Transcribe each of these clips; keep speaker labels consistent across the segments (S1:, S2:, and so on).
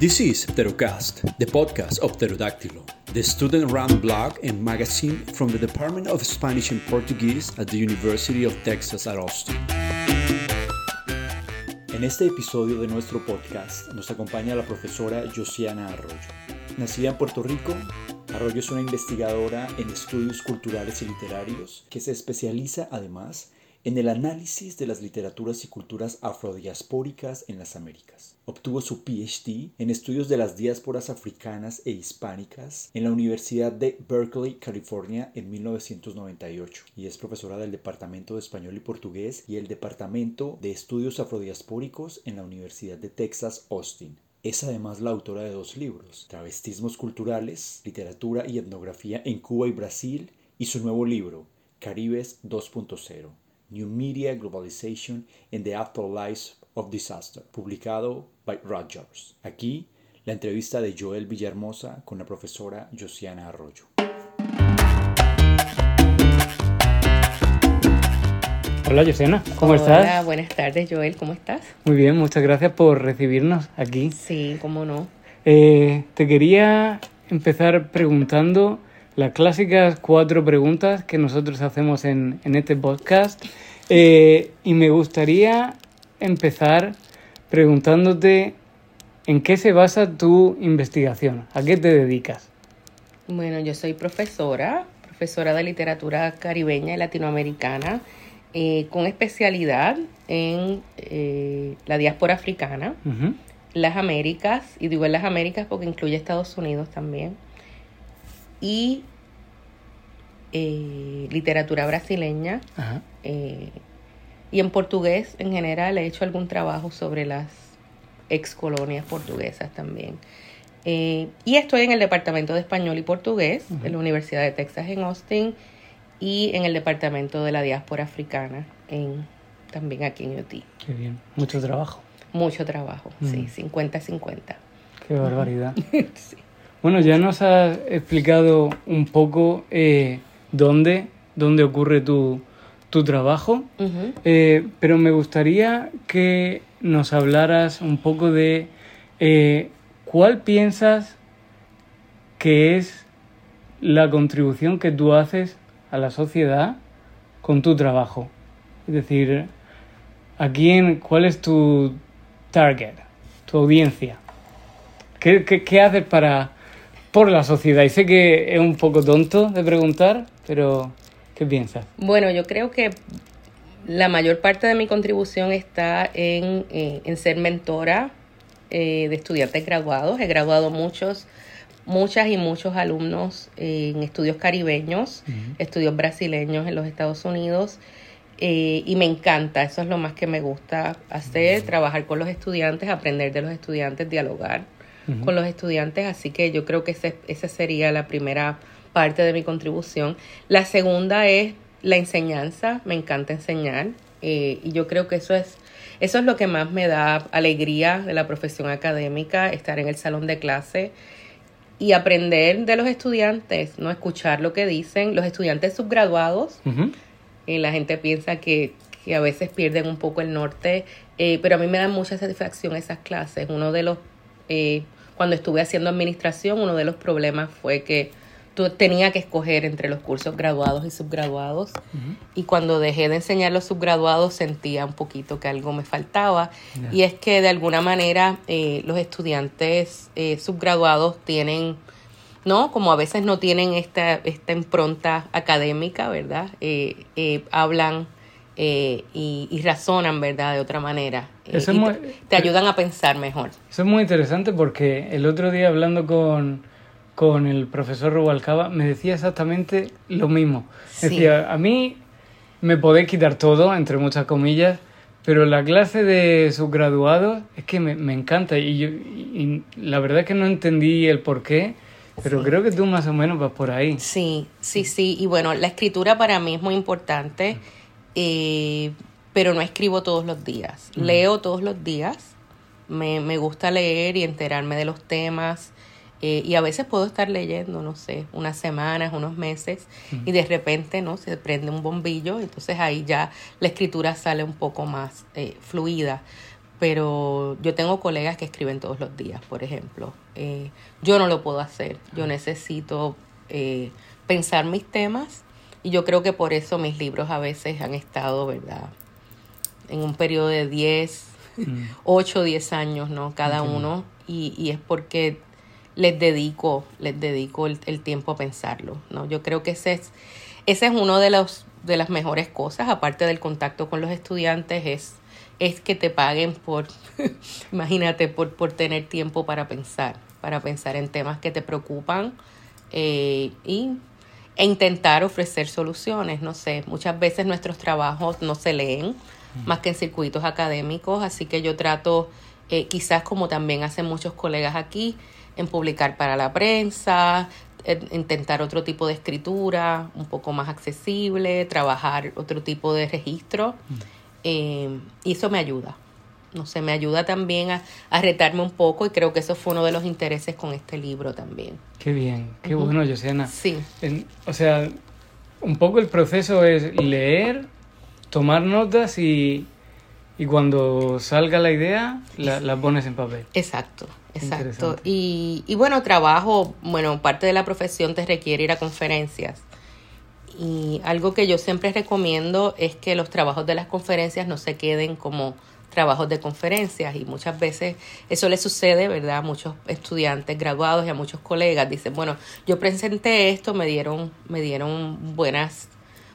S1: This is Pterocast, the podcast of Pterodactylo, the student-run blog and magazine from the Department of Spanish and Portuguese at the University of Texas at Austin. En este episodio de nuestro podcast nos acompaña la profesora Josiana Arroyo. Nacida en Puerto Rico, Arroyo es una investigadora en estudios culturales y literarios que se especializa además en el análisis de las literaturas y culturas afrodiaspóricas en las Américas. Obtuvo su PhD en estudios de las diásporas africanas e hispánicas en la Universidad de Berkeley, California, en 1998 y es profesora del Departamento de Español y Portugués y el Departamento de Estudios Afrodiaspóricos en la Universidad de Texas, Austin. Es además la autora de dos libros, Travestismos Culturales, Literatura y Etnografía en Cuba y Brasil, y su nuevo libro, Caribes 2.0 New Media Globalization and the Afterlife of Disaster, publicado by Rogers. Aquí, la entrevista de Joel Villahermosa con la profesora Josiana Arroyo.
S2: Hola Josiana, ¿cómo estás?
S3: Hola, buenas tardes Joel, ¿cómo estás?
S2: Muy bien, muchas gracias por recibirnos aquí.
S3: Sí, cómo no.
S2: Eh, te quería empezar preguntando las clásicas cuatro preguntas que nosotros hacemos en, en este podcast. Eh, y me gustaría empezar preguntándote en qué se basa tu investigación, a qué te dedicas.
S3: Bueno, yo soy profesora, profesora de literatura caribeña y latinoamericana, eh, con especialidad en eh, la diáspora africana, las Américas, y digo en las Américas porque incluye Estados Unidos también y eh, literatura brasileña. Eh, y en portugués en general he hecho algún trabajo sobre las ex colonias portuguesas también. Eh, y estoy en el Departamento de Español y Portugués de la Universidad de Texas en Austin y en el Departamento de la Diáspora Africana en, también aquí en UT.
S2: Qué bien, mucho trabajo.
S3: Mucho trabajo, sí, 50-50.
S2: Qué barbaridad. sí. Bueno, ya nos has explicado un poco eh, dónde, dónde ocurre tu, tu trabajo, eh, pero me gustaría que nos hablaras un poco de eh, cuál piensas que es la contribución que tú haces a la sociedad con tu trabajo. Es decir, ¿a quién, cuál es tu target, tu audiencia? ¿Qué, qué, qué haces para por la sociedad. Y sé que es un poco tonto de preguntar, pero ¿qué piensas?
S3: Bueno, yo creo que la mayor parte de mi contribución está en, eh, ser mentora eh, de estudiantes graduados. He graduado muchos, muchas y muchos alumnos en estudios caribeños, estudios brasileños en los Estados Unidos. Eh, y me encanta, eso es lo más que me gusta hacer, trabajar con los estudiantes, aprender de los estudiantes, dialogar con los estudiantes, así que yo creo que ese, esa sería la primera parte de mi contribución. La segunda es la enseñanza, me encanta enseñar eh, y yo creo que eso es, eso es lo que más me da alegría de la profesión académica, estar en el salón de clase y aprender de los estudiantes, no escuchar lo que dicen los estudiantes subgraduados. y eh, la gente piensa que, que, a veces pierden un poco el norte, eh, pero a mí me dan mucha satisfacción esas clases. Uno de los cuando estuve haciendo administración, uno de los problemas fue que tenía que escoger entre los cursos graduados y subgraduados. Y cuando dejé de enseñar los subgraduados sentía un poquito que algo me faltaba. Y es que de alguna manera eh, los estudiantes eh, subgraduados tienen, ¿no? Como a veces no tienen esta, esta impronta académica, ¿verdad? Eh, hablan eh, y, razonan, ¿verdad?, de otra manera. Eh, te, ayudan a pensar mejor.
S2: Eso es muy interesante porque el otro día hablando con, con el profesor Rubalcaba me decía exactamente lo mismo. Decía, a mí me podéis quitar todo, entre muchas comillas, pero la clase de subgraduados es que me, me encanta y, yo, y, la verdad es que no entendí el por qué. Pero creo que tú más o menos vas por ahí.
S3: Sí, sí, sí. Y bueno, la escritura para mí es muy importante. Eh, pero no escribo todos los días. Leo todos los días, me, me, gusta leer y enterarme de los temas. Eh, y a veces puedo estar leyendo, no sé, unas semanas, unos meses, y de repente, ¿no? Se prende un bombillo, entonces ahí ya la escritura sale un poco más eh, fluida. pero yo tengo colegas que escriben todos los días, por ejemplo. Eh, yo no lo puedo hacer. Yo necesito eh, pensar mis temas y yo creo que por eso mis libros a veces han estado, ¿verdad? En un periodo de 10, 8 o 10 años, ¿no? Cada uno. Y, y, es porque les dedico, les dedico el, el, tiempo a pensarlo, ¿no? Yo creo que ese es, ese es uno de los de las mejores cosas, aparte del contacto con los estudiantes, es, es que te paguen por, imagínate, por, por tener tiempo para pensar, para pensar en temas que te preocupan eh, y, e intentar ofrecer soluciones. No sé, muchas veces nuestros trabajos no se leen más que en circuitos académicos, así que yo trato, eh, quizás como también hacen muchos colegas aquí, en publicar para la prensa, intentar otro tipo de escritura, un poco más accesible, trabajar otro tipo de registro. Eh, y eso me ayuda. No sé, me ayuda también a, retarme un poco y creo que eso fue uno de los intereses con este libro también.
S2: Qué bien, qué bueno, Josiana.
S3: Sí.
S2: o sea, un poco el proceso es leer, tomar notas y, y cuando salga la idea, la, la pones en papel.
S3: Exacto. Exacto. Y, y bueno, trabajo, bueno, parte de la profesión te requiere ir a conferencias. Y algo que yo siempre recomiendo es que los trabajos de las conferencias no se queden como trabajos de conferencias y muchas veces eso le sucede, ¿verdad? A muchos estudiantes graduados y a muchos colegas dicen, bueno, yo presenté esto, me dieron, me dieron buenas,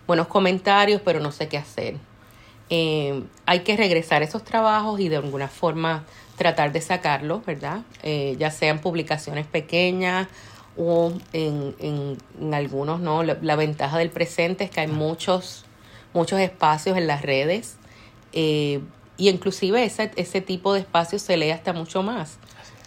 S3: buenos comentarios, pero no sé qué hacer. Eh, hay que regresar a esos trabajos y de alguna forma tratar de sacarlo, ¿verdad? Eh, ya sean publicaciones pequeñas o en, en, algunos, ¿no? La, ventaja del presente es que hay muchos, muchos espacios en las redes eh, y inclusive ese, ese tipo de espacios se lee hasta mucho más.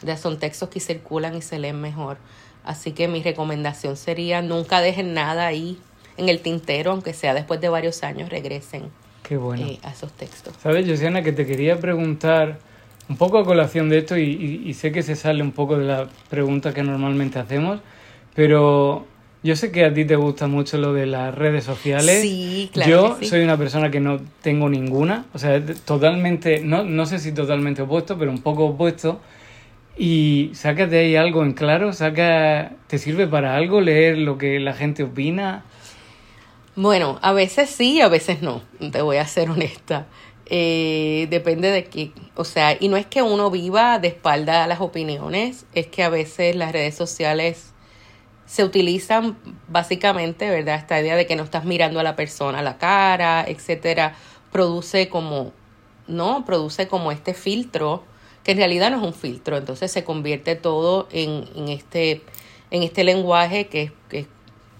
S3: Ya son textos que circulan y se leen mejor. Así que mi recomendación sería nunca dejen nada ahí en el tintero, aunque sea después de varios años, regresen
S2: Qué bueno.
S3: Eh, a esos textos.
S2: Sabes, Josiana, que te quería preguntar un poco a colación de esto, y, sé que se sale un poco de la pregunta que normalmente hacemos, pero yo sé que a ti te gusta mucho lo de las redes sociales.
S3: Sí, claro.
S2: Yo soy una persona que no tengo ninguna, o sea, totalmente, no, no sé si totalmente opuesto, pero un poco opuesto. Y sácate ahí algo en claro, saca, ¿te sirve para algo leer lo que la gente opina?
S3: Bueno, a veces sí, a veces no, te voy a ser honesta. Eh, depende de qué, o sea, y no es que uno viva de espalda a las opiniones, es que a veces las redes sociales se utilizan básicamente, ¿verdad? Esta idea de que no estás mirando a la persona a la cara, etcétera, produce como, ¿no? Produce como este filtro, que en realidad no es un filtro, entonces se convierte todo en, en este, en este lenguaje que, que,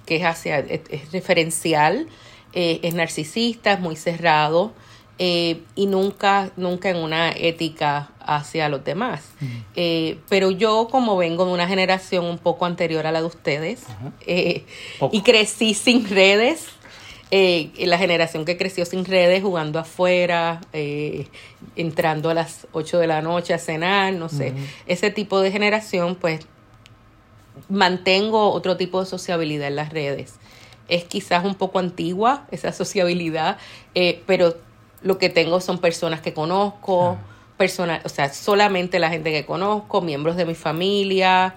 S3: que es hacia, es, referencial, eh, es narcisista, es muy cerrado, eh, y nunca, nunca en una ética hacia los demás. Eh, pero yo como vengo de una generación un poco anterior a la de ustedes eh, y crecí sin redes, la generación que creció sin redes, jugando afuera, entrando a las 8 de la noche a cenar, no sé, ese tipo de generación, pues mantengo otro tipo de sociabilidad en las redes. Es quizás un poco antigua esa sociabilidad, pero lo que tengo son personas que conozco, personas, o sea, solamente la gente que conozco, miembros de mi familia.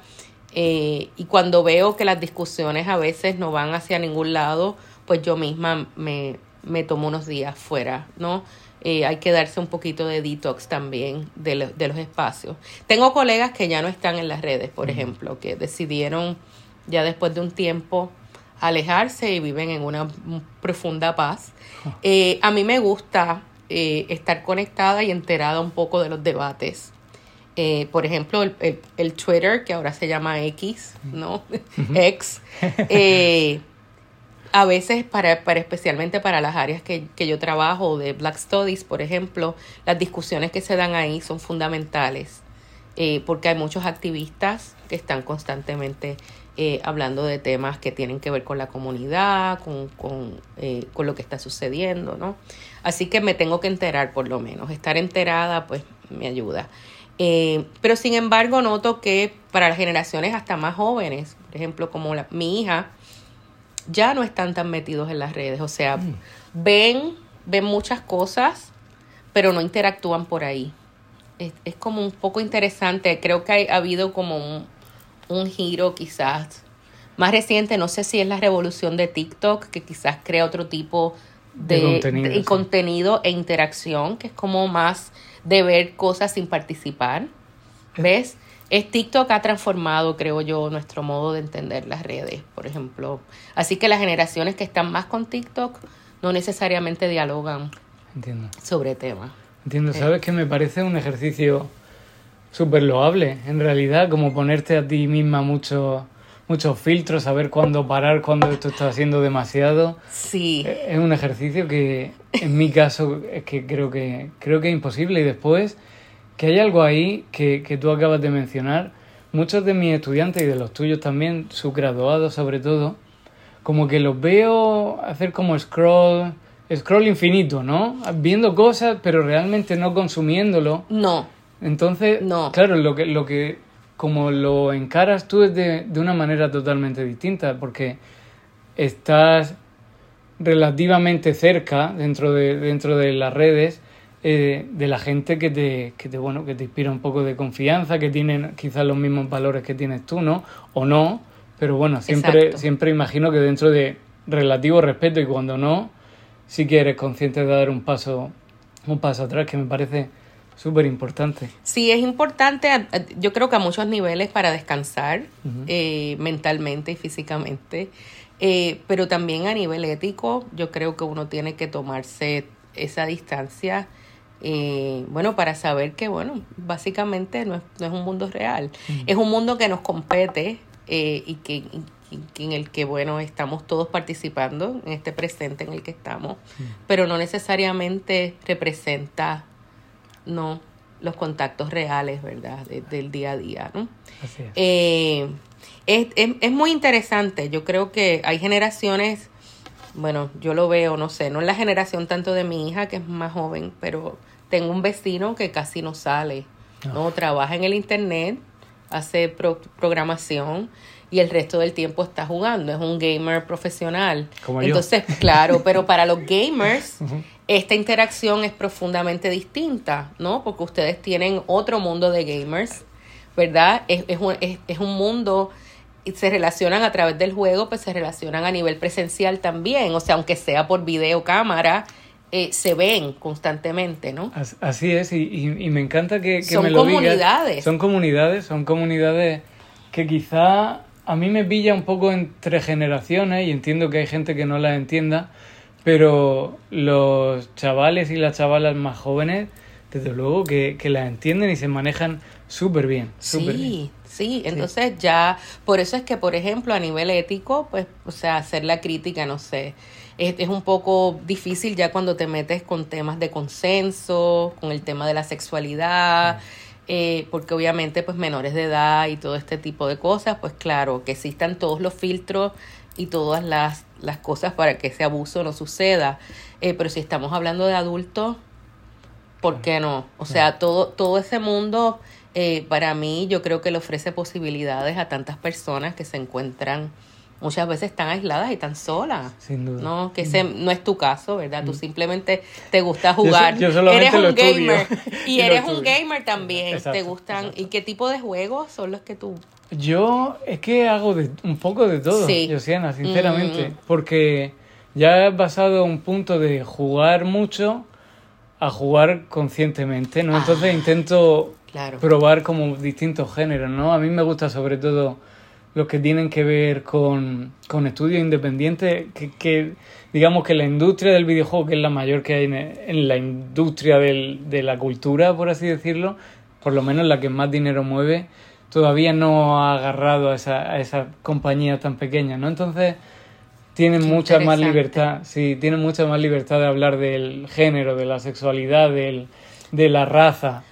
S3: Eh, y cuando veo que las discusiones a veces no van hacia ningún lado, pues yo misma me, me tomo unos días fuera, ¿no? Eh, hay que darse un poquito de detox también de, de, los espacios. Tengo colegas que ya no están en las redes, por ejemplo, que decidieron ya después de un tiempo alejarse y viven en una profunda paz. Eh, a mí me gusta eh, estar conectada y enterada un poco de los debates. Eh, por ejemplo, el, el, Twitter, que ahora se llama X, ¿no? X. a veces, para, para, especialmente para las áreas que, que yo trabajo, de Black Studies, por ejemplo, las discusiones que se dan ahí son fundamentales. porque hay muchos activistas que están constantemente eh, hablando de temas que tienen que ver con la comunidad, con, con, eh, con, lo que está sucediendo, ¿no? Así que me tengo que enterar por lo menos. Estar enterada, pues, me ayuda. Eh, pero sin embargo, noto que para las generaciones hasta más jóvenes, por ejemplo, como la, mi hija, ya no están tan metidos en las redes. O sea, mm. ven, ven muchas cosas, pero no interactúan por ahí. es, es como un poco interesante. Creo que ha habido como un, un giro quizás más reciente, no sé si es la revolución de TikTok, que quizás crea otro tipo de, contenido, e interacción, que es como más de ver cosas sin participar. ¿Ves? Es TikTok ha transformado, creo yo, nuestro modo de entender las redes, por ejemplo. Así que las generaciones que están más con TikTok no necesariamente dialogan sobre temas.
S2: Entiendo, sabes que me parece un ejercicio súper loable, en realidad, como ponerte a ti misma muchos muchos filtros, saber cuándo parar, cuándo esto está haciendo demasiado.
S3: Sí.
S2: Eh, es un ejercicio que, en mi caso, es que creo que, creo que es imposible. Y después, que hay algo ahí que, que tú acabas de mencionar, muchos de mis estudiantes y de los tuyos también, subgraduados sobre todo, como que los veo hacer como scroll, scroll infinito, ¿no? Viendo cosas, pero realmente no consumiéndolo.
S3: No.
S2: Entonces,
S3: no.
S2: claro, lo que, lo que como lo encaras tú es de, de una manera totalmente distinta, porque estás relativamente cerca dentro de, dentro de las redes eh, de la gente que te, que te, bueno, que te inspira un poco de confianza, que tienen quizás los mismos valores que tienes tú, ¿no? O no, pero bueno, siempre, siempre imagino que dentro de relativo respeto y cuando no, sí que eres consciente de dar un paso, un paso atrás, que me parece súper importante.
S3: Sí, es importante, yo creo que a muchos niveles para descansar eh, mentalmente y físicamente, eh, pero también a nivel ético, yo creo que uno tiene que tomarse esa distancia. Eh, bueno, para saber que, bueno, básicamente no es, no es un mundo real. Es un mundo que nos compete y que, en el que, bueno, estamos todos participando en este presente en el que estamos, pero no necesariamente representa no los contactos reales, ¿verdad? del día a día, ¿no?
S2: Así es.
S3: Eh, es, es, muy interesante. Yo creo que hay generaciones, bueno, yo lo veo, no sé, no es la generación tanto de mi hija, que es más joven, pero tengo un vecino que casi no sale, ¿no? Ah. Trabaja en el internet, hace programación y el resto del tiempo está jugando. Es un gamer profesional.
S2: Como
S3: Entonces, claro, pero para los gamers esta interacción es profundamente distinta, ¿no? Porque ustedes tienen otro mundo de gamers, ¿verdad? Es, es, un, es, un mundo y se relacionan a través del juego, pues se relacionan a nivel presencial también, o sea, aunque sea por videocámara, eh, se ven constantemente, ¿no?
S2: Así es, y, y, me encanta que,
S3: que
S2: me
S3: lo comunidades.
S2: Son comunidades, son comunidades que quizá a mí me pilla un poco entre generaciones y entiendo que hay gente que no las entienda, pero los chavales y las chavalas más jóvenes, desde luego que, que las entienden y se manejan súper bien.
S3: sí, sí, entonces ya, por eso es que, por ejemplo, a nivel ético, pues, o sea, hacer la crítica, no sé, es, es un poco difícil ya cuando te metes con temas de consenso, con el tema de la sexualidad. Eh, porque obviamente pues menores de edad y todo este tipo de cosas, pues claro, que existan todos los filtros y todas las, las cosas para que ese abuso no suceda. Eh, pero si estamos hablando de adultos, ¿por qué no? O sea, todo, todo ese mundo, eh, para mí, yo creo que le ofrece posibilidades a tantas personas que se encuentran muchas veces tan aisladas y tan solas.
S2: Sin duda.
S3: No, que ese no es tu caso, ¿verdad? Tú mm. simplemente te gusta jugar.
S2: Yo, eres
S3: un gamer. Y, eres un gamer también. te gustan. ¿Y qué tipo de juegos son los que tú
S2: yo es que hago de, un poco de todo,
S3: sí.
S2: Josiana, sinceramente, mm. porque ya he pasado un punto de jugar mucho a jugar conscientemente, ¿no? Entonces ah, intento probar como distintos géneros, ¿no? A mí me gusta sobre todo los que tienen que ver con, con estudios independientes, que, que, digamos que la industria del videojuego, que es la mayor que hay en, en la industria del, de la cultura, por así decirlo, por lo menos la que más dinero mueve, todavía no ha agarrado a esa, a esa compañía tan pequeña, ¿no? Entonces tienen mucha más libertad, sí, tienen mucha más libertad de hablar del género, de la sexualidad, del, de la raza.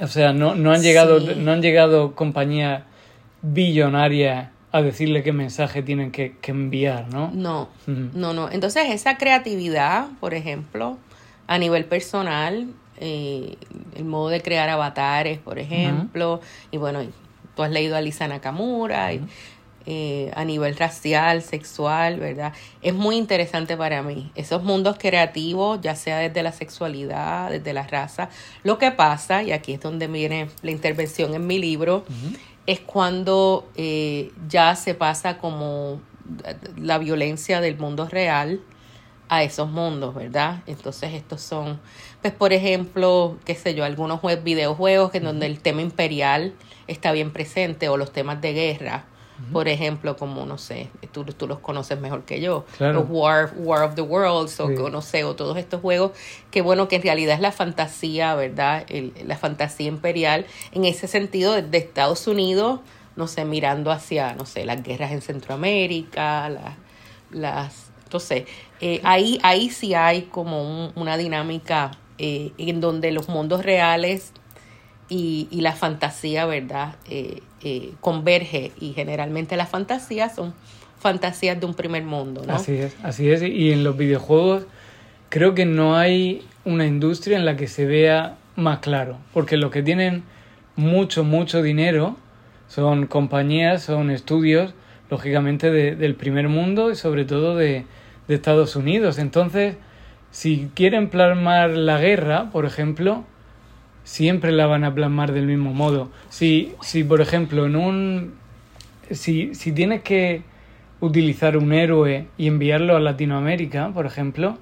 S2: O sea, no, no han llegado, no han llegado compañías billonarias a decirle qué mensaje tienen que, enviar, ¿no?
S3: No, no, no. Entonces esa creatividad, por ejemplo, a nivel personal, eh, el modo de crear avatares, por ejemplo, y bueno, tú has leído a Lisa Nakamura. Y, eh, a nivel racial, sexual, ¿verdad? Es muy interesante para mí. Esos mundos creativos, ya sea desde la sexualidad, desde la raza. Lo que pasa, y aquí es donde viene la intervención en mi libro, es cuando eh, ya se pasa como la violencia del mundo real a esos mundos, ¿verdad? Entonces estos son, pues por ejemplo, qué sé yo, algunos videojuegos en donde el tema imperial está bien presente o los temas de guerra por ejemplo, como, no sé, tú, tú los conoces mejor que yo, los War, War of the Worlds, o, no sé, o todos estos juegos, que bueno, que en realidad es la fantasía, ¿verdad? El, la fantasía imperial, en ese sentido, de, Estados Unidos, no sé, mirando hacia, no sé, las guerras en Centroamérica, las, las entonces, eh, ahí, ahí sí hay como una dinámica eh, en donde los mundos reales y, y la fantasía, ¿verdad? Eh, eh, converge y generalmente las fantasías son fantasías de un primer mundo, ¿no?
S2: Así es, así es. Y en los videojuegos creo que no hay una industria en la que se vea más claro, porque los que tienen mucho, mucho dinero son compañías, son estudios, lógicamente, del primer mundo y sobre todo de, de Estados Unidos. Entonces, si quieren plasmar la guerra, por ejemplo, siempre la van a plasmar del mismo modo. Si, si por ejemplo, en un. Si, si tienes que utilizar un héroe y enviarlo a Latinoamérica, por ejemplo,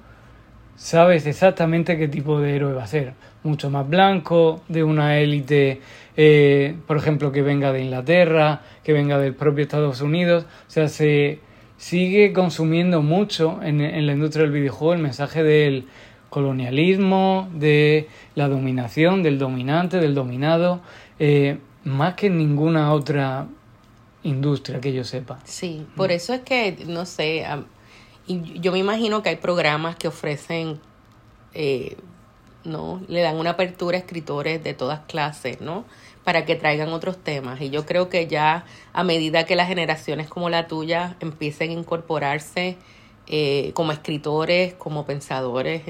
S2: sabes exactamente qué tipo de héroe va a ser. Mucho más blanco, de una élite, eh, por ejemplo, que venga de Inglaterra, que venga del propio Estados Unidos. O sea, se sigue consumiendo mucho en, en la industria del videojuego el mensaje del colonialismo, de la dominación, del dominante, del dominado, eh, más que ninguna otra industria que yo sepa.
S3: Sí, por mm. eso es que, no sé, y yo me imagino que hay programas que ofrecen, eh, ¿no? Le dan una apertura a escritores de todas clases, ¿no? Para que traigan otros temas. Y yo creo que ya a medida que las generaciones como la tuya empiecen a incorporarse eh, como escritores, como pensadores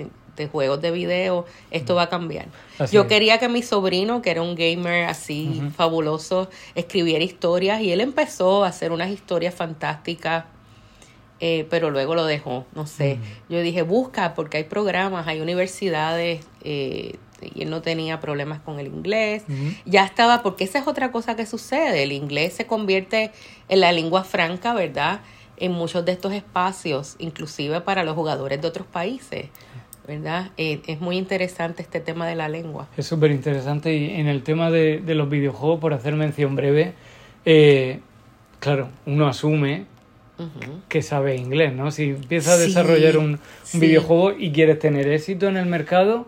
S3: juegos de video, esto va a cambiar. Yo quería que mi sobrino, que era un gamer así fabuloso, escribiera historias y él empezó a hacer unas historias fantásticas, eh, pero luego lo dejó, no sé. Yo dije, busca, porque hay programas, hay universidades, eh, y él no tenía problemas con el inglés. Ya estaba, porque esa es otra cosa que sucede, el inglés se convierte en la lengua franca, ¿verdad? En muchos de estos espacios, inclusive para los jugadores de otros países. ¿Verdad? Eh, es muy interesante este tema de la lengua.
S2: Es súper interesante y en el tema de, de, los videojuegos, por hacer mención breve, eh, claro, uno asume que sabe inglés, ¿no? Si empiezas a desarrollar un, videojuego y quieres tener éxito en el mercado,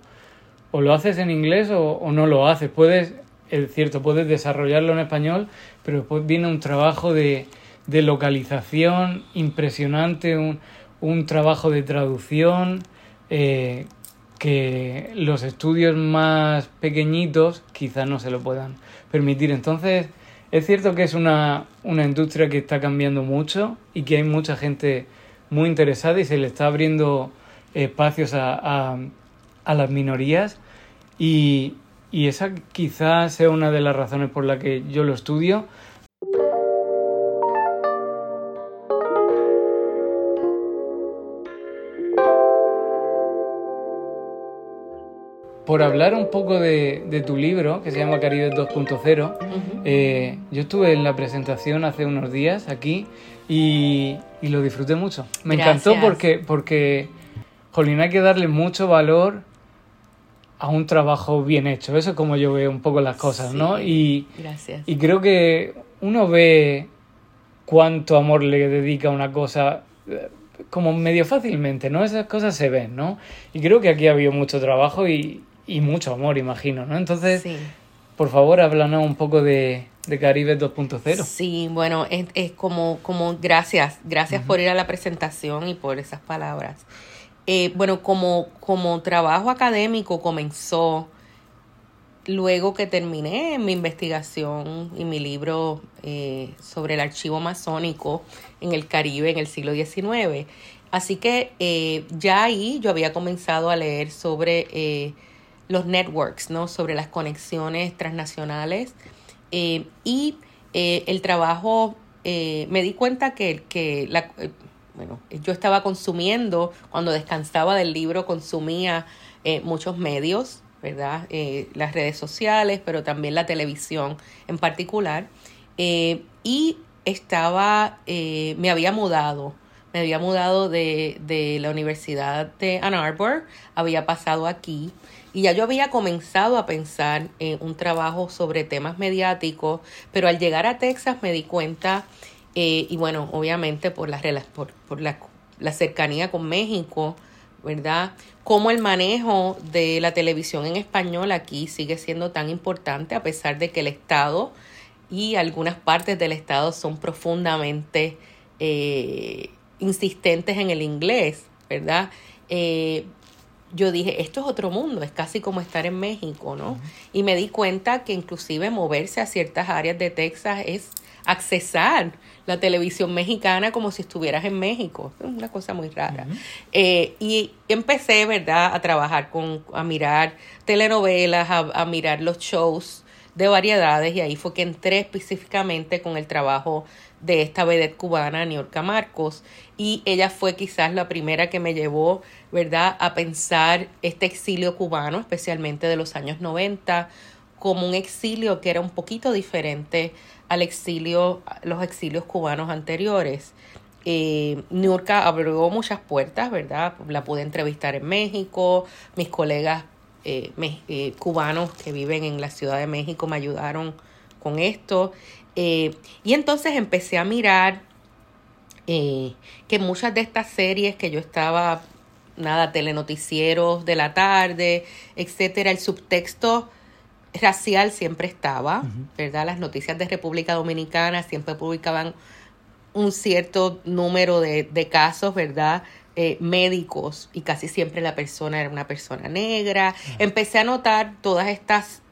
S2: o lo haces en inglés o, no lo haces. Puedes, es cierto, puedes desarrollarlo en español, pero después viene un trabajo de, de localización impresionante, un, un trabajo de traducción, eh, que los estudios más pequeñitos quizás no se lo puedan permitir. Entonces, es cierto que es una, una industria que está cambiando mucho y que hay mucha gente muy interesada y se le está abriendo espacios a, a, a las minorías y, y esa quizás sea una de las razones por la que yo lo estudio, por hablar un poco de, tu libro, que se llama Caribe 2.0, eh, yo estuve en la presentación hace unos días aquí y, lo disfruté mucho. Me encantó porque, porque, jolín, hay que darle mucho valor a un trabajo bien hecho. Eso es como yo veo un poco las cosas, ¿no? Y, y creo que uno ve cuánto amor le dedica a una cosa eh, como medio fácilmente, ¿no? Esas cosas se ven, ¿no? Y creo que aquí ha habido mucho trabajo y, y mucho amor, imagino, ¿no? Entonces, por favor, háblanos un poco de, de Caribe 2.0.
S3: Sí, bueno, es, es, como, como gracias, gracias por ir a la presentación y por esas palabras. Eh, bueno, como, como trabajo académico comenzó luego que terminé mi investigación y mi libro eh, sobre el archivo masónico en el Caribe en el siglo XIX. Así que eh, ya ahí yo había comenzado a leer sobre los networks, ¿no? Sobre las conexiones transnacionales eh, y eh, el trabajo eh, me di cuenta que, que la, bueno, yo estaba consumiendo, cuando descansaba del libro, consumía muchos medios, ¿verdad? las redes sociales, pero también la televisión en particular. y estaba, me había mudado, me había mudado de, de la Universidad de Ann Arbor, había pasado aquí y ya yo había comenzado a pensar en un trabajo sobre temas mediáticos, pero al llegar a Texas me di cuenta, eh, y bueno, obviamente por, la, por, por la, la cercanía con México, ¿verdad? Cómo el manejo de la televisión en español aquí sigue siendo tan importante a pesar de que el Estado y algunas partes del Estado son profundamente eh, insistentes en el inglés, ¿verdad? Eh, yo dije, esto es otro mundo, es casi como estar en México, ¿no? Y me di cuenta que inclusive moverse a ciertas áreas de Texas es accesar la televisión mexicana como si estuvieras en México. Es una cosa muy rara. Eh, y empecé, ¿verdad?, a trabajar con, a mirar telenovelas, a, a mirar los shows de variedades y ahí fue que entré específicamente con el trabajo de esta vedette cubana, Niorca Marcos, y ella fue quizás la primera que me llevó, ¿verdad?, a pensar este exilio cubano, especialmente de los años 90, como un exilio que era un poquito diferente al exilio, los exilios cubanos anteriores. Eh, abrió muchas puertas, ¿verdad? La pude entrevistar en México, mis colegas eh, eh, cubanos que viven en la Ciudad de México me ayudaron con esto. Eh, y entonces empecé a mirar que muchas de estas series que yo estaba, nada, telenoticieros de la tarde, etcétera, el subtexto racial siempre estaba, ¿verdad? Las noticias de República Dominicana siempre publicaban un cierto número de, de casos, ¿verdad? Eh, médicos y casi siempre la persona era una persona negra. Empecé a notar todas estas,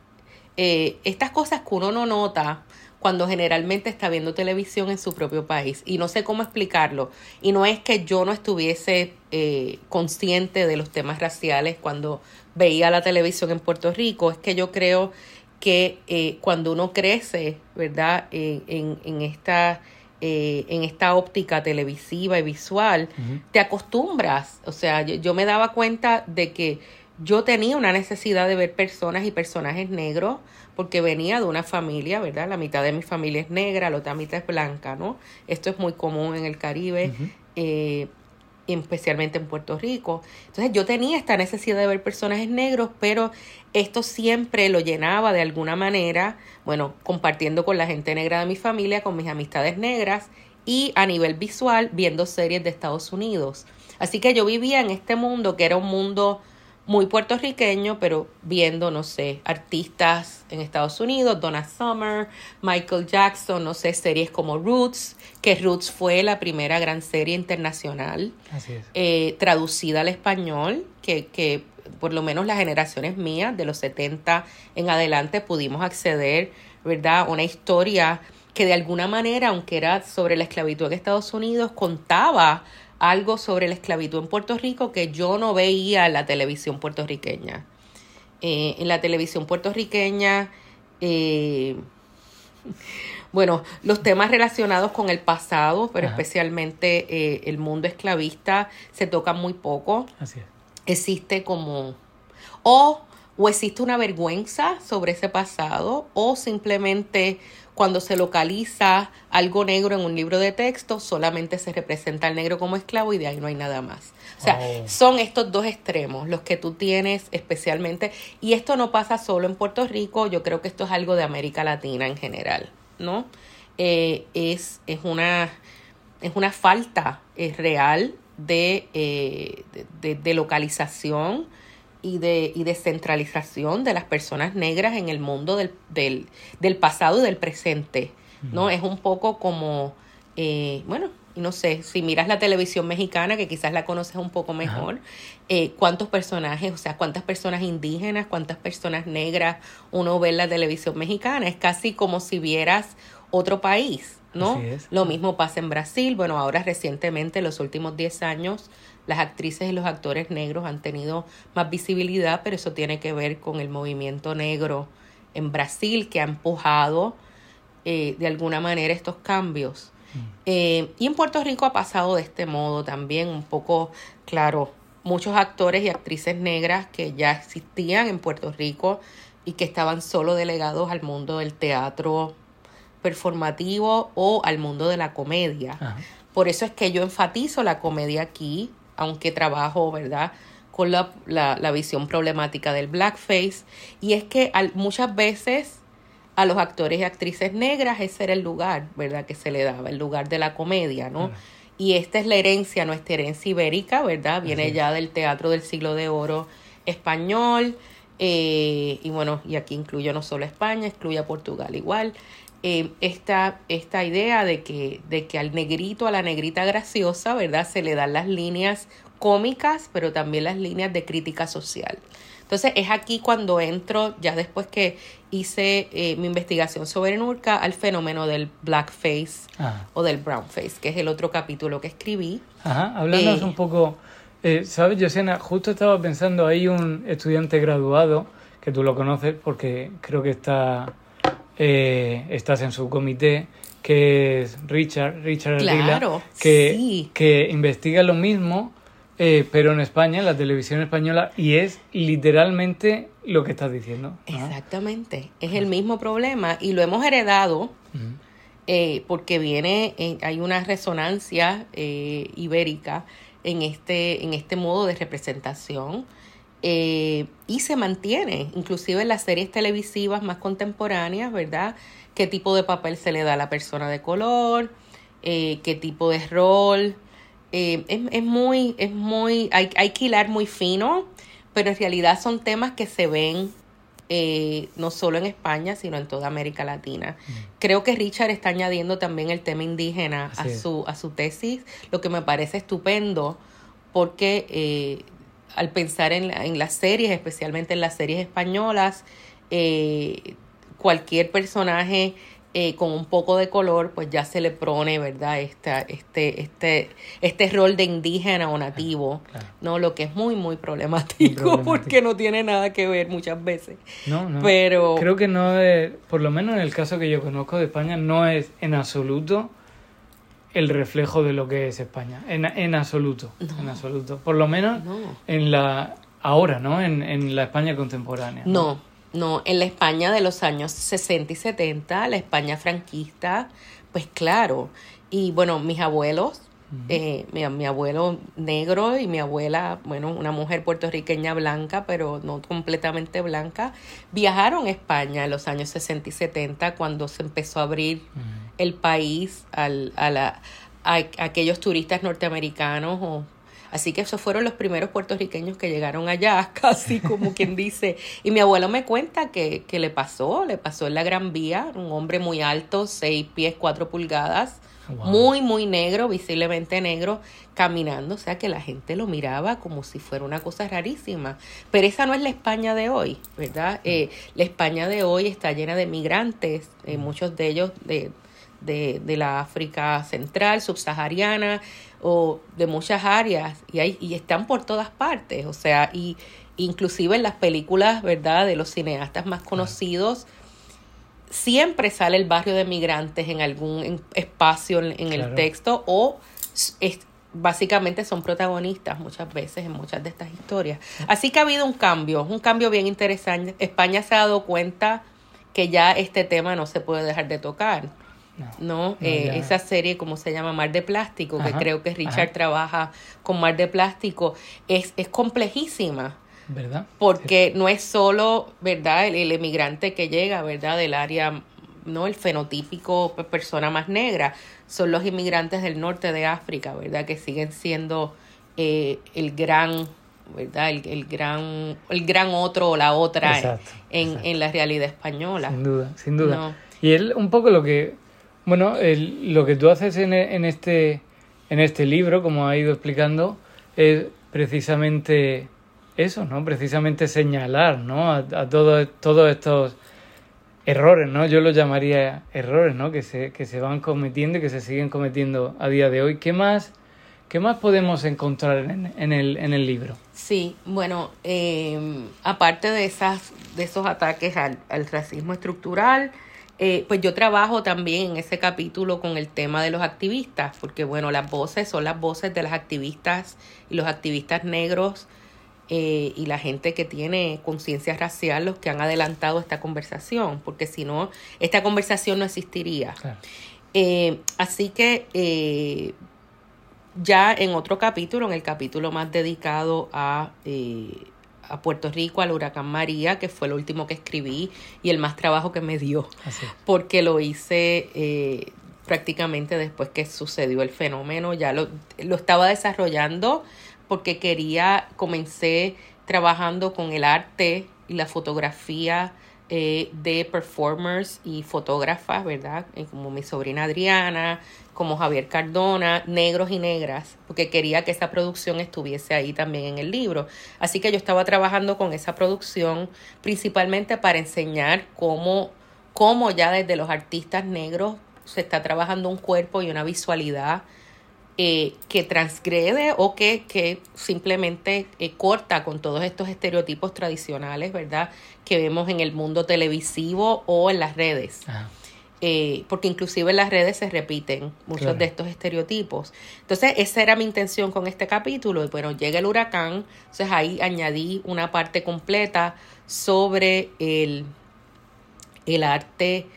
S3: estas cosas que uno no nota cuando generalmente está viendo televisión en su propio país. Y no sé cómo explicarlo. Y no es que yo no estuviese eh, consciente de los temas raciales cuando veía la televisión en Puerto Rico, es que yo creo que eh, cuando uno crece, ¿verdad? en, en, esta... Eh, en esta óptica televisiva y visual, te acostumbras. O sea, yo, me daba cuenta de que yo tenía una necesidad de ver personas y personajes negros porque venía de una familia, ¿verdad? La mitad de mi familia es negra, la otra mitad es blanca, ¿no? Esto es muy común en el Caribe, eh, especialmente en Puerto Rico. Entonces yo tenía esta necesidad de ver personajes negros, pero esto siempre lo llenaba de alguna manera, bueno, compartiendo con la gente negra de mi familia, con mis amistades negras y a nivel visual viendo series de Estados Unidos. Así que yo vivía en este mundo que era un mundo muy puertorriqueño, pero viendo, no sé, artistas en Estados Unidos, Donna Summer, Michael Jackson, no sé, series como Roots, que Roots fue la primera gran serie internacional eh, traducida al español, que, que por lo menos las generaciones mías de los 70 en adelante pudimos acceder, ¿verdad? Una historia que de alguna manera, aunque era sobre la esclavitud en Estados Unidos, contaba algo sobre la esclavitud en Puerto Rico que yo no veía en la televisión puertorriqueña. Eh, en la televisión puertorriqueña, eh, bueno, los temas relacionados con el pasado, pero especialmente eh, el mundo esclavista, se tocan muy poco.
S2: Así es.
S3: Existe como... O, o existe una vergüenza sobre ese pasado, o simplemente cuando se localiza algo negro en un libro de texto, solamente se representa al negro como esclavo y de ahí no hay nada más. O sea, oh. son estos dos extremos los que tú tienes especialmente. Y esto no pasa solo en Puerto Rico, yo creo que esto es algo de América Latina en general, ¿no? Eh, es, es, una, es una falta es real de, eh, de, de localización y de, y de centralización de las personas negras en el mundo del, del, del pasado y del presente, ¿no? Es un poco como, eh, bueno, no sé, si miras la televisión mexicana, que quizás la conoces un poco mejor, eh, cuántos personajes, o sea, cuántas personas indígenas, cuántas personas negras uno ve en la televisión mexicana, es casi como si vieras otro país, ¿no? Lo mismo pasa en Brasil, bueno, ahora recientemente, los últimos 10 años, las actrices y los actores negros han tenido más visibilidad, pero eso tiene que ver con el movimiento negro en Brasil que ha empujado eh, de alguna manera estos cambios. Eh, y en Puerto Rico ha pasado de este modo también, un poco, claro, muchos actores y actrices negras que ya existían en Puerto Rico y que estaban solo delegados al mundo del teatro performativo o al mundo de la comedia. Por eso es que yo enfatizo la comedia aquí, aunque trabajo, ¿verdad? con la, la, visión problemática del blackface. Y es que muchas veces a los actores y actrices negras ese era el lugar, ¿verdad? Que se le daba, el lugar de la comedia, ¿no? Y esta es la herencia, nuestra herencia ibérica, ¿verdad? Viene ya del teatro del siglo de oro español. Eh, y bueno, y aquí incluyo no solo España, excluye a Portugal igual. Eh, esta, esta idea de que, de que al negrito, a la negrita graciosa, ¿verdad? Se le dan las líneas cómicas, pero también las líneas de crítica social. Entonces es aquí cuando entro, ya después que hice eh, mi investigación sobre Nurka, al fenómeno del blackface ah. o del brownface, que es el otro capítulo que escribí.
S2: Ajá, háblanos eh, un poco, eh, ¿sabes, Josena? Justo estaba pensando, hay un estudiante graduado, que tú lo conoces porque creo que está, estás en su comité, que es Richard, Richard claro, que, que investiga lo mismo eh, pero en España, en la televisión española, y es literalmente lo que estás diciendo.
S3: Exactamente, es el mismo problema y lo hemos heredado eh, porque viene, hay una resonancia eh, ibérica en este, en este modo de representación y se mantiene, inclusive en las series televisivas más contemporáneas, ¿verdad? ¿Qué tipo de papel se le da a la persona de color? ¿Qué tipo de rol? Eh, es, muy, es muy, hay, hay que hilar muy fino, pero en realidad son temas que se ven eh, no solo en España, sino en toda América Latina. Mm. Creo que Richard está añadiendo también el tema indígena a su, a su tesis, lo que me parece estupendo, porque eh, al pensar en, en, las series, especialmente en las series españolas, cualquier personaje eh, con un poco de color, pues ya se le pone, ¿verdad? Esta, este, este, este rol de indígena o nativo, ¿no? Lo que es muy, muy problemático, porque no tiene nada que ver muchas veces.
S2: No, no. Pero... Creo que no es, por lo menos en el caso que yo conozco de España, no es en absoluto el reflejo de lo que es España. En, en absoluto. En absoluto. Por lo menos en la... Ahora, ¿no? En, en la España contemporánea.
S3: no no, en la España de los años 60 y 70, la España franquista, pues claro. Y bueno, mis abuelos, eh, mi, mi, abuelo negro y mi abuela, bueno, una mujer puertorriqueña blanca, pero no completamente blanca, viajaron a España en los años 60 y 70 cuando se empezó a abrir el país al, a, la, a aquellos turistas norteamericanos o Así que esos fueron los primeros puertorriqueños que llegaron allá, casi como quien dice. Y mi abuelo me cuenta que, que le pasó, le pasó en la Gran Vía, un hombre muy alto, seis pies, cuatro pulgadas, muy, muy negro, visiblemente negro, caminando, o sea que la gente lo miraba como si fuera una cosa rarísima. Pero esa no es la España de hoy, ¿verdad? Eh, la España de hoy está llena de migrantes, eh, muchos de ellos de, de, de la África central, subsahariana, o de muchas áreas y, hay, y están por todas partes, o sea, y inclusive en las películas, ¿verdad?, de los cineastas más conocidos, siempre sale el barrio de migrantes en algún espacio en, el texto o básicamente son protagonistas muchas veces en muchas de estas historias. Así que ha habido un cambio, un cambio bien interesante. España se ha dado cuenta que ya este tema no se puede dejar de tocar. ¿no? Eh, esa serie, como se llama, Mar de Plástico, que creo que Richard trabaja con Mar de Plástico, es, es complejísima.
S2: ¿Verdad?
S3: Porque no es solo, ¿verdad? El, emigrante que llega, ¿verdad? Del área, ¿no? El fenotípico persona más negra. Son los inmigrantes del norte de África, ¿verdad? Que siguen siendo eh, el gran ¿verdad? El, el, gran, el gran otro o la otra en, en, la realidad española.
S2: Sin duda, sin duda. Y él, un poco lo que bueno, lo que tú haces en, en, este, en este libro, como ha ido explicando, es precisamente eso, ¿no? Precisamente señalar, ¿no? A, todos estos errores, ¿no? Yo los llamaría errores, ¿no? Que se, que se van cometiendo y que se siguen cometiendo a día de hoy. ¿Qué más, qué más podemos encontrar en, el, en el libro?
S3: Sí, bueno, eh, aparte de, esas, de esos ataques al, al racismo estructural, eh, pues yo trabajo también en ese capítulo con el tema de los activistas, porque bueno, las voces son las voces de las activistas y los activistas negros eh, y la gente que tiene conciencia racial los que han adelantado esta conversación, porque si no, esta conversación no existiría. Eh, así que ya en otro capítulo, en el capítulo más dedicado a a Puerto Rico, al huracán María, que fue el último que escribí y el más trabajo que me dio, porque lo hice eh, prácticamente después que sucedió el fenómeno, ya lo, lo estaba desarrollando porque quería, comencé trabajando con el arte y la fotografía eh, de performers y fotógrafas, ¿verdad? Eh, como mi sobrina Adriana, como Javier Cardona, negros y negras, porque quería que esa producción estuviese ahí también en el libro. Así que yo estaba trabajando con esa producción principalmente para enseñar cómo, cómo ya desde los artistas negros se está trabajando un cuerpo y una visualidad eh, que transgrede o que, que simplemente eh, corta con todos estos estereotipos tradicionales, ¿verdad? Que vemos en el mundo televisivo o en las redes. Eh, porque inclusive en las redes se repiten muchos de estos estereotipos. Entonces, esa era mi intención con este capítulo. Y bueno, llega el huracán, entonces ahí añadí una parte completa sobre el, el arte,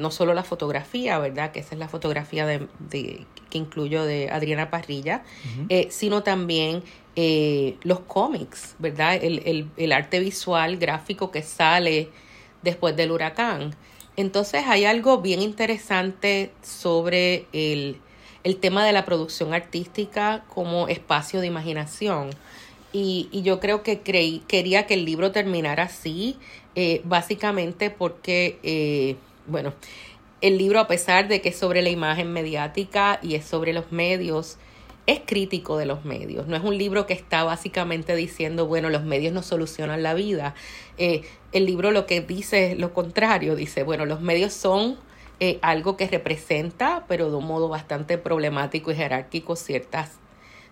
S3: no solo la fotografía, ¿verdad? Que esa es la fotografía de, de que incluyo de Adriana Parrilla, eh, sino también eh, los cómics, ¿verdad? El, el, arte visual, gráfico que sale después del huracán. Entonces hay algo bien interesante sobre el, el tema de la producción artística como espacio de imaginación. Y, y yo creo que creí, quería que el libro terminara así, eh, básicamente porque, bueno, el libro, a pesar de que es sobre la imagen mediática y es sobre los medios, es crítico de los medios. No es un libro que está básicamente diciendo, bueno, los medios no solucionan la vida. Eh, el libro lo que dice es lo contrario. Dice, bueno, los medios son eh, algo que representa, pero de un modo bastante problemático y jerárquico, ciertas,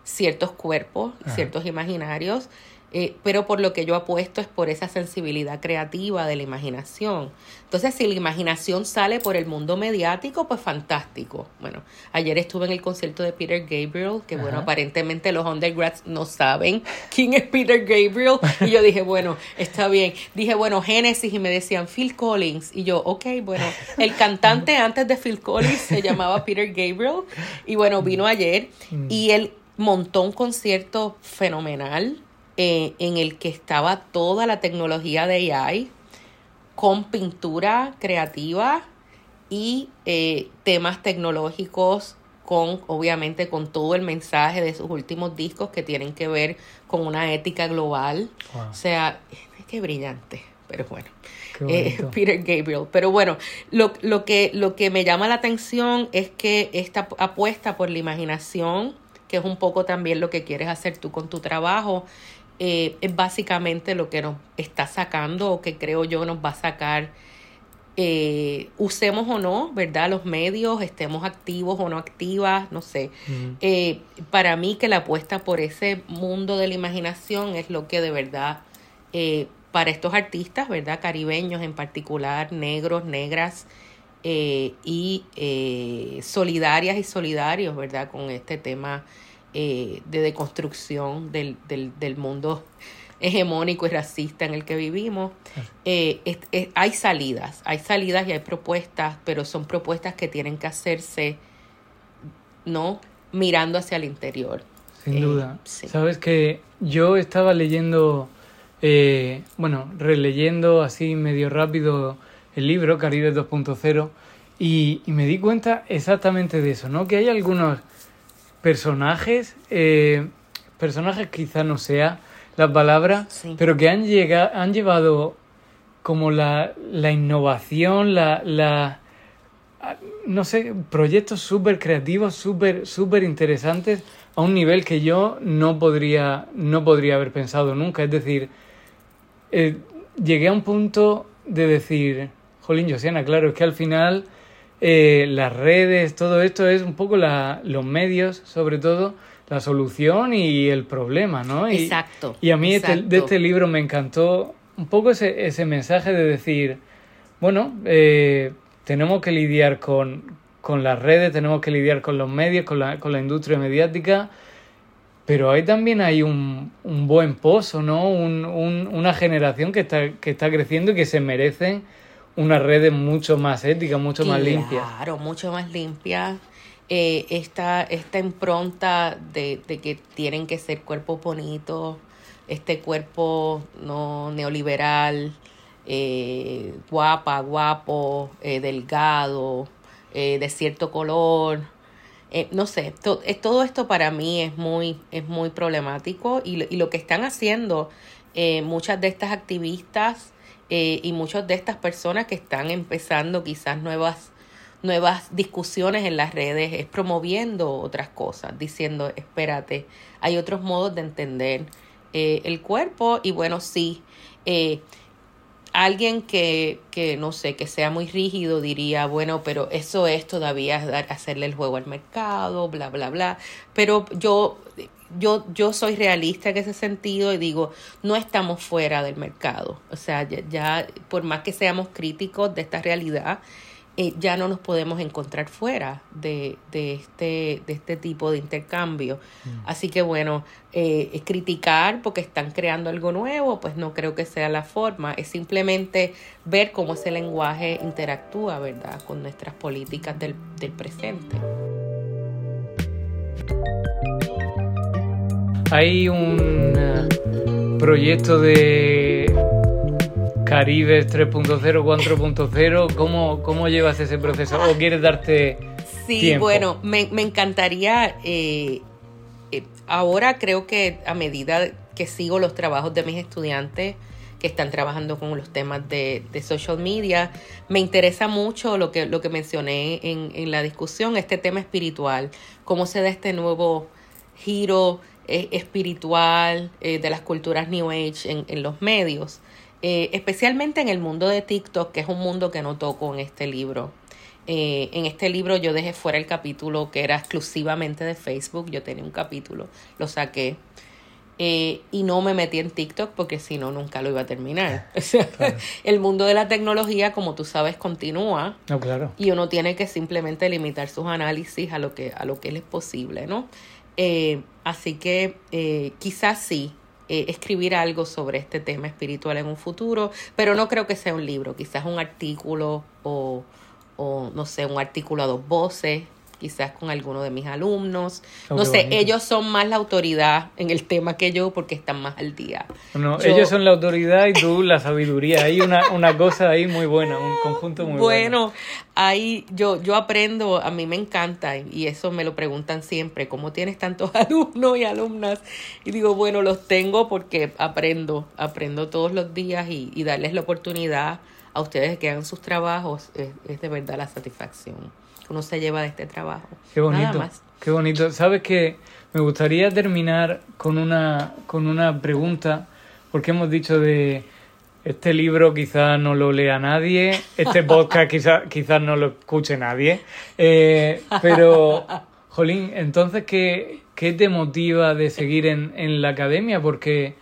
S3: ciertos cuerpos, ciertos imaginarios. Eh, pero por lo que yo apuesto es por esa sensibilidad creativa de la imaginación. Entonces, si la imaginación sale por el mundo mediático, pues fantástico. Bueno, ayer estuve en el concierto de Peter Gabriel, que bueno, aparentemente los undergrads no saben quién es Peter Gabriel, y yo dije, bueno, está bien. Dije, bueno, Genesis, y me decían Phil Collins, y yo, ok, bueno, el cantante antes de Phil Collins se llamaba Peter Gabriel, y bueno, vino ayer, mm. y él montó un concierto fenomenal eh, en el que estaba toda la tecnología de AI con pintura creativa y eh, temas tecnológicos con obviamente con todo el mensaje de sus últimos discos que tienen que ver con una ética global. O sea, qué brillante, pero bueno. Eh, Peter Gabriel. Pero bueno, lo, lo, que, lo que me llama la atención es que esta apuesta por la imaginación, que es un poco también lo que quieres hacer tú con tu trabajo, eh, es básicamente lo que nos está sacando o que creo yo nos va a sacar, eh, usemos o no, ¿verdad? Los medios, estemos activos o no activas, no sé. Eh, para mí que la apuesta por ese mundo de la imaginación es lo que de verdad, para estos artistas, ¿verdad? Caribeños en particular, negros, negras, y solidarias y solidarios, ¿verdad? Con este tema eh, de deconstrucción del, del, del, mundo hegemónico y racista en el que vivimos. Eh, hay salidas, hay salidas y hay propuestas, pero son propuestas que tienen que hacerse, ¿no? Mirando hacia el interior.
S2: Sin duda. Eh, Sabes que yo estaba leyendo, bueno, releyendo así medio rápido el libro Caribe 2.0 y, y me di cuenta exactamente de eso, ¿no? Que hay algunos personajes, eh, personajes quizá no sea la palabra, pero que han, llegado, han llevado como la, la innovación, la, la, no sé, proyectos súper creativos, súper super interesantes a un nivel que yo no podría, no podría haber pensado nunca. Es decir, eh, llegué a un punto de decir, jolín, Josiana, claro, es que al final eh, las redes, todo esto es un poco la, los medios, sobre todo, la solución y el problema, ¿no?
S3: Y, exacto.
S2: Y a mí este, de este libro me encantó un poco ese, ese mensaje de decir, bueno, eh, tenemos que lidiar con, con las redes, tenemos que lidiar con los medios, con la, con la industria mediática, pero ahí también hay un, un buen pozo, ¿no? Un, un, una generación que está, que está creciendo y que se merecen unas redes mucho más éticas, mucho más limpias.
S3: Claro, mucho más limpias. Eh, esta, esta impronta de, de, que tienen que ser cuerpos bonitos, este cuerpo no neoliberal, eh, guapa, guapo, eh, delgado, eh, de cierto color. No sé, to, todo esto para mí es muy, es muy problemático y, y lo que están haciendo muchas de estas activistas eh, y muchas de estas personas que están empezando quizás nuevas, nuevas discusiones en las redes es promoviendo otras cosas, diciendo, espérate, hay otros modos de entender eh, el cuerpo y bueno, sí, eh, alguien que, que, no sé, que sea muy rígido diría, bueno, pero eso es todavía hacerle el juego al mercado, bla, bla, bla. Pero yo, yo, yo soy realista en ese sentido y digo, no estamos fuera del mercado. O sea, ya, ya por más que seamos críticos de esta realidad, eh, ya no nos podemos encontrar fuera de, de, este, de este tipo de intercambio. Mm. Así que bueno, eh, criticar porque están creando algo nuevo, pues no creo que sea la forma. Es simplemente ver cómo ese lenguaje interactúa, ¿verdad?, con nuestras políticas del, del presente.
S2: Hay un uh, proyecto de Caribe 3.0, 4.0, ¿cómo, ¿cómo llevas ese proceso? ¿O quieres darte
S3: Sí,
S2: tiempo?
S3: bueno, me, me encantaría, eh, eh, ahora creo que a medida que sigo los trabajos de mis estudiantes que están trabajando con los temas de, de social media, me interesa mucho lo que, lo que mencioné en, en la discusión, este tema espiritual, cómo se da este nuevo giro eh, espiritual eh, de las culturas New Age en, en los medios. Eh, especialmente en el mundo de TikTok, que es un mundo que no toco en este libro. Eh, en este libro yo dejé fuera el capítulo que era exclusivamente de Facebook, yo tenía un capítulo, lo saqué. Eh, y no me metí en TikTok porque si no nunca lo iba a terminar. O sea,
S2: Claro.
S3: el mundo de la tecnología, como tú sabes, continúa
S2: No, claro.
S3: y uno tiene que simplemente limitar sus análisis a lo que a lo que es posible, ¿no? Eh, así que eh, quizás sí eh, escribir algo sobre este tema espiritual en un futuro, pero no creo que sea un libro, quizás un artículo o, o no sé, un artículo a dos voces, quizás con alguno de mis alumnos.
S2: Oh,
S3: no sé,
S2: bonito.
S3: ellos son más la autoridad en el tema que yo porque están más al día.
S2: No,
S3: Yo-
S2: Ellos son la autoridad y tú la sabiduría. Hay una, una cosa ahí muy buena, un conjunto muy bueno.
S3: Bueno, ahí yo, yo aprendo, a mí me encanta y- eso me lo preguntan siempre, ¿cómo tienes tantos alumnos y alumnas? Y digo, bueno, los tengo porque aprendo, aprendo todos los días y, y darles la oportunidad a ustedes que hagan sus trabajos es, es de verdad la satisfacción uno se lleva de este trabajo.
S2: Qué
S3: Nada
S2: bonito.
S3: más.
S2: Qué bonito. Sabes que me gustaría terminar con una, con una pregunta, porque hemos dicho de este libro quizás no lo lea nadie, este podcast quizás quizás no lo escuche nadie, eh, pero, Jolín, entonces, ¿qué, qué te motiva de seguir en, en la academia? Porque,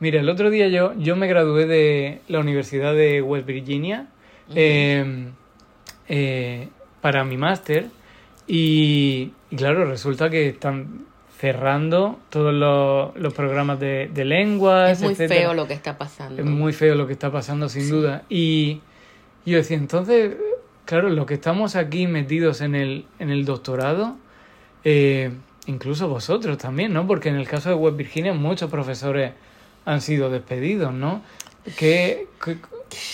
S2: mira, el otro día yo, yo me gradué de la Universidad de West Virginia. eh, eh, para mi máster y, y claro, resulta que están cerrando todos los, los programas de, de lenguas.
S3: Es muy
S2: etcétera.
S3: feo lo que está pasando.
S2: Es muy feo lo que está pasando, sin duda. Y yo decía, entonces, claro, los que estamos aquí metidos en el, en el doctorado, eh, incluso vosotros también, ¿no? Porque en el caso de West Virginia muchos profesores han sido despedidos, ¿no? ¿Qué, qué-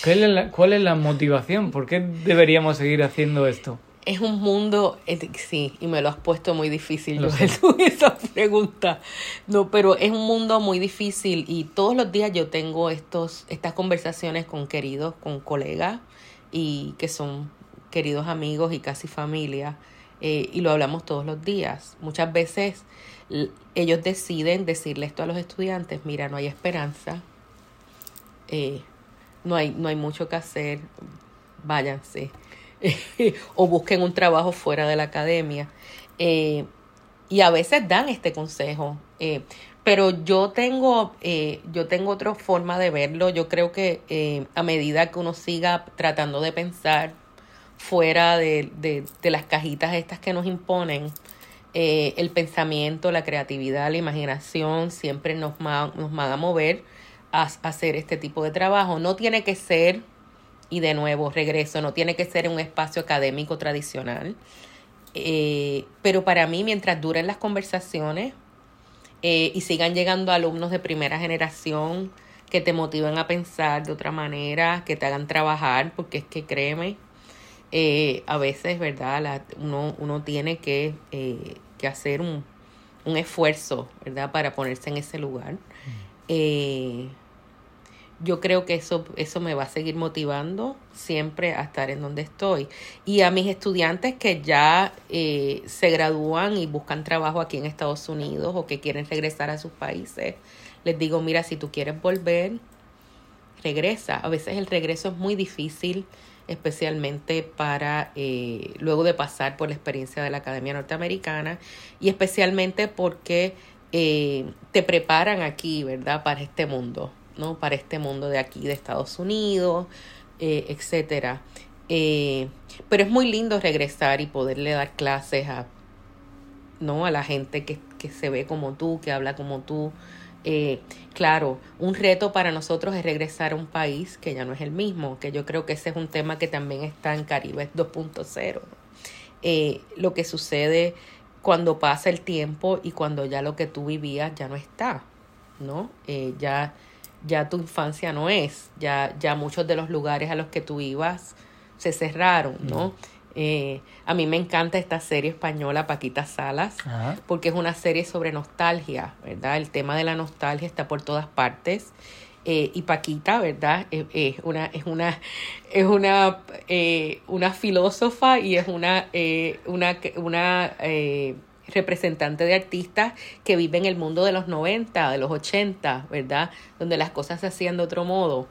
S2: qué es la- ¿Cuál es la motivación? ¿Por qué deberíamos seguir haciendo esto?
S3: Es un mundo, sí, y me lo has puesto muy difícil, tú, esa pregunta. No, pero es un mundo muy difícil y todos los días yo tengo estos, estas conversaciones con queridos, con colegas y que son queridos amigos y casi familia eh, y lo hablamos todos los días. Muchas veces ellos deciden decirle esto a los estudiantes, mira, no hay esperanza, eh, no, hay, no hay mucho que hacer, váyanse. o busquen un trabajo fuera de la academia. Eh, y a veces dan este consejo. eh, pero yo tengo, eh, yo tengo otra forma de verlo. Yo creo que eh, a medida que uno siga tratando de pensar fuera de, de, las cajitas estas que nos imponen. Eh, el pensamiento, la creatividad, la imaginación siempre nos, nos van a mover hacer este tipo de trabajo. No tiene que ser, y de nuevo regreso, no tiene que ser un espacio académico tradicional. Eh, pero para mí, mientras duren las conversaciones eh, y sigan llegando alumnos de primera generación que te motiven a pensar de otra manera, que te hagan trabajar, porque es que créeme, eh, a veces, ¿verdad? uno, uno tiene que, que hacer un, un, esfuerzo, ¿verdad? Para ponerse en ese lugar. Mm yo creo que eso, eso me va a seguir motivando siempre a estar en donde estoy. Y a mis estudiantes que ya eh, se gradúan y buscan trabajo aquí en Estados Unidos o que quieren regresar a sus países, les digo, mira, si tú quieres volver, regresa. A veces el regreso es muy difícil, especialmente para eh, luego de pasar por la experiencia de la Academia Norteamericana y especialmente porque eh, te preparan aquí, ¿verdad?, para este mundo ¿no? Para este mundo de aquí, de Estados Unidos, eh, etcétera. Eh, pero es muy lindo regresar y poderle dar clases a, ¿no? a la gente que, que se ve como tú, que habla como tú. Claro, un reto para nosotros es regresar a un país que ya no es el mismo, que yo creo que ese es un tema que también está en Caribe 2.0. Eh, lo que sucede cuando pasa el tiempo y cuando ya lo que tú vivías ya no está, ¿no? Eh, ya ya tu infancia no es, ya, ya muchos de los lugares a los que tú ibas se cerraron, ¿no? Eh, a mí me encanta esta serie española Paquita Salas, porque es una serie sobre nostalgia, ¿verdad? El tema de la nostalgia está por todas partes. Eh, y Paquita, ¿verdad? Es, una, es una, es una, eh, una filósofa y es una, una, una representante de artistas que viven en el mundo de los 90, de los 80, ¿verdad? Donde las cosas se hacían de otro modo.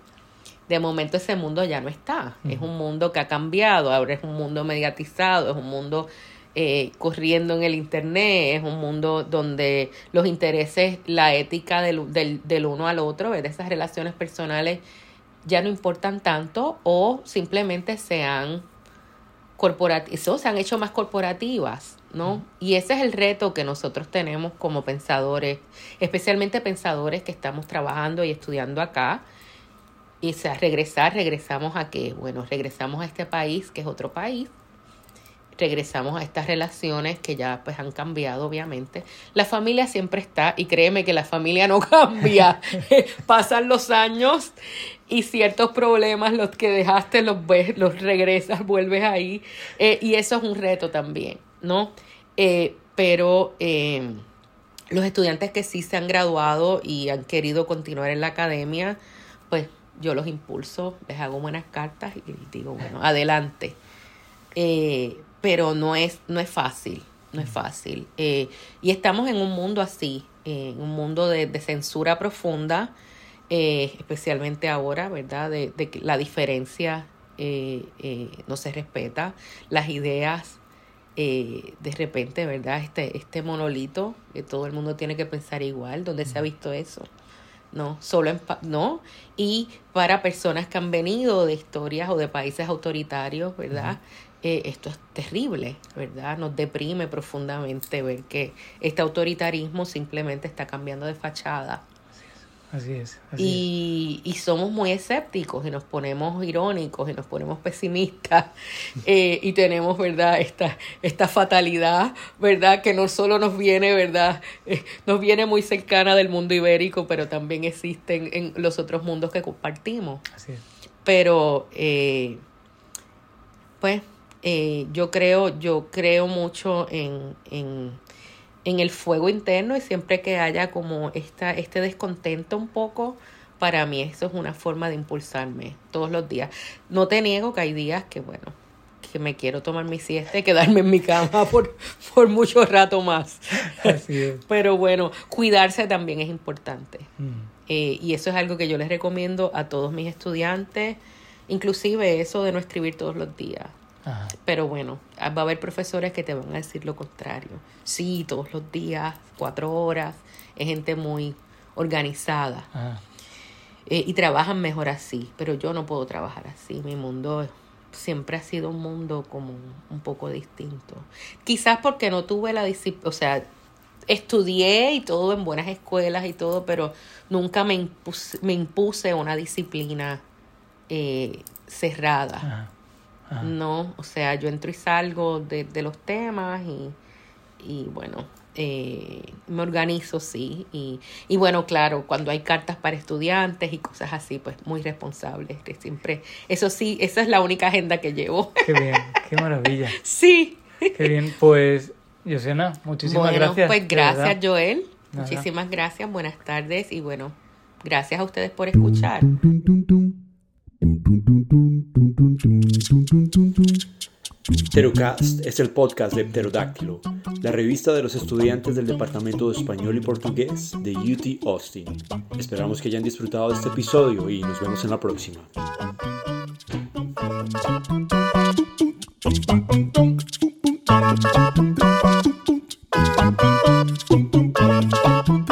S3: De momento ese mundo ya no está. Es un mundo que ha cambiado, ahora es un mundo mediatizado, es un mundo eh, corriendo en el Internet, es un mundo donde los intereses, la ética del, del, del uno al otro, de esas relaciones personales ya no importan tanto o simplemente se han se han hecho más corporativas ¿no? Y ese es el reto que nosotros tenemos como pensadores, especialmente pensadores que estamos trabajando y estudiando acá. Y sea, regresar, regresamos a qué? Bueno, regresamos a este país, que es otro país. Regresamos a estas relaciones que ya pues han cambiado, obviamente. La familia siempre está, y créeme que la familia no cambia. Pasan los años y ciertos problemas, los que dejaste, los ves, los regresas, vuelves ahí. Eh, y eso es un reto también. ¿no? Eh, pero eh, los estudiantes que sí se han graduado y han querido continuar en la academia, pues yo los impulso, les hago buenas cartas y digo, bueno, adelante. Pero no es, no es fácil, no es fácil. y estamos en un mundo así, en un mundo de, de censura profunda, especialmente ahora, ¿verdad? De, de que la diferencia no se respeta, las ideas eh, de repente, ¿verdad? Este, este monolito que todo el mundo tiene que pensar igual, ¿dónde se ha visto eso? No, solo en, no. Y para personas que han venido de historias o de países autoritarios, ¿verdad? Eh, esto es terrible, ¿verdad? Nos deprime profundamente ver que este autoritarismo simplemente está cambiando de fachada
S2: Así es.
S3: y, y, somos muy escépticos y nos ponemos irónicos y nos ponemos pesimistas eh, y tenemos, ¿verdad? Esta, esta fatalidad, ¿verdad? Que no solo nos viene, ¿verdad? Eh, nos viene muy cercana del mundo ibérico, pero también existen en los otros mundos que compartimos.
S2: Así es.
S3: Pero, eh, pues, yo creo, yo creo mucho en, en en el fuego interno y siempre que haya como esta, este descontento un poco, para mí eso es una forma de impulsarme todos los días. No te niego que hay días que, bueno, que me quiero tomar mi siesta y quedarme en mi cama por, por mucho rato más. Pero bueno, cuidarse también es importante. Mm. Eh, y eso es algo que yo les recomiendo a todos mis estudiantes, inclusive eso de no escribir todos los días. Pero bueno, va a haber profesores que te van a decir lo contrario. Sí, todos los días, cuatro horas, es gente muy organizada. Eh, y trabajan mejor así, pero yo no puedo trabajar así. Mi mundo siempre ha sido un mundo como un poco distinto. Quizás porque no tuve la disciplina, o sea, estudié y todo en buenas escuelas y todo, pero nunca me impuse, me impuse una disciplina eh, cerrada. No, o sea, yo entro y salgo de, de los temas y, y bueno, eh, me organizo, sí. Y, y, bueno, claro, cuando hay cartas para estudiantes y cosas así, pues muy responsable. Que siempre, eso sí, esa es la única agenda que llevo.
S2: Qué bien, qué maravilla.
S3: sí.
S2: Qué bien, pues, Yosena, muchísimas
S3: bueno,
S2: gracias.
S3: Pues gracias, Joel. Muchísimas gracias, buenas tardes y bueno, gracias a ustedes por escuchar.
S1: Pterocast es el podcast de Pterodáctilo, la revista de los estudiantes del Departamento de Español y Portugués de UT Austin. Esperamos que hayan disfrutado de este episodio y nos vemos en la próxima.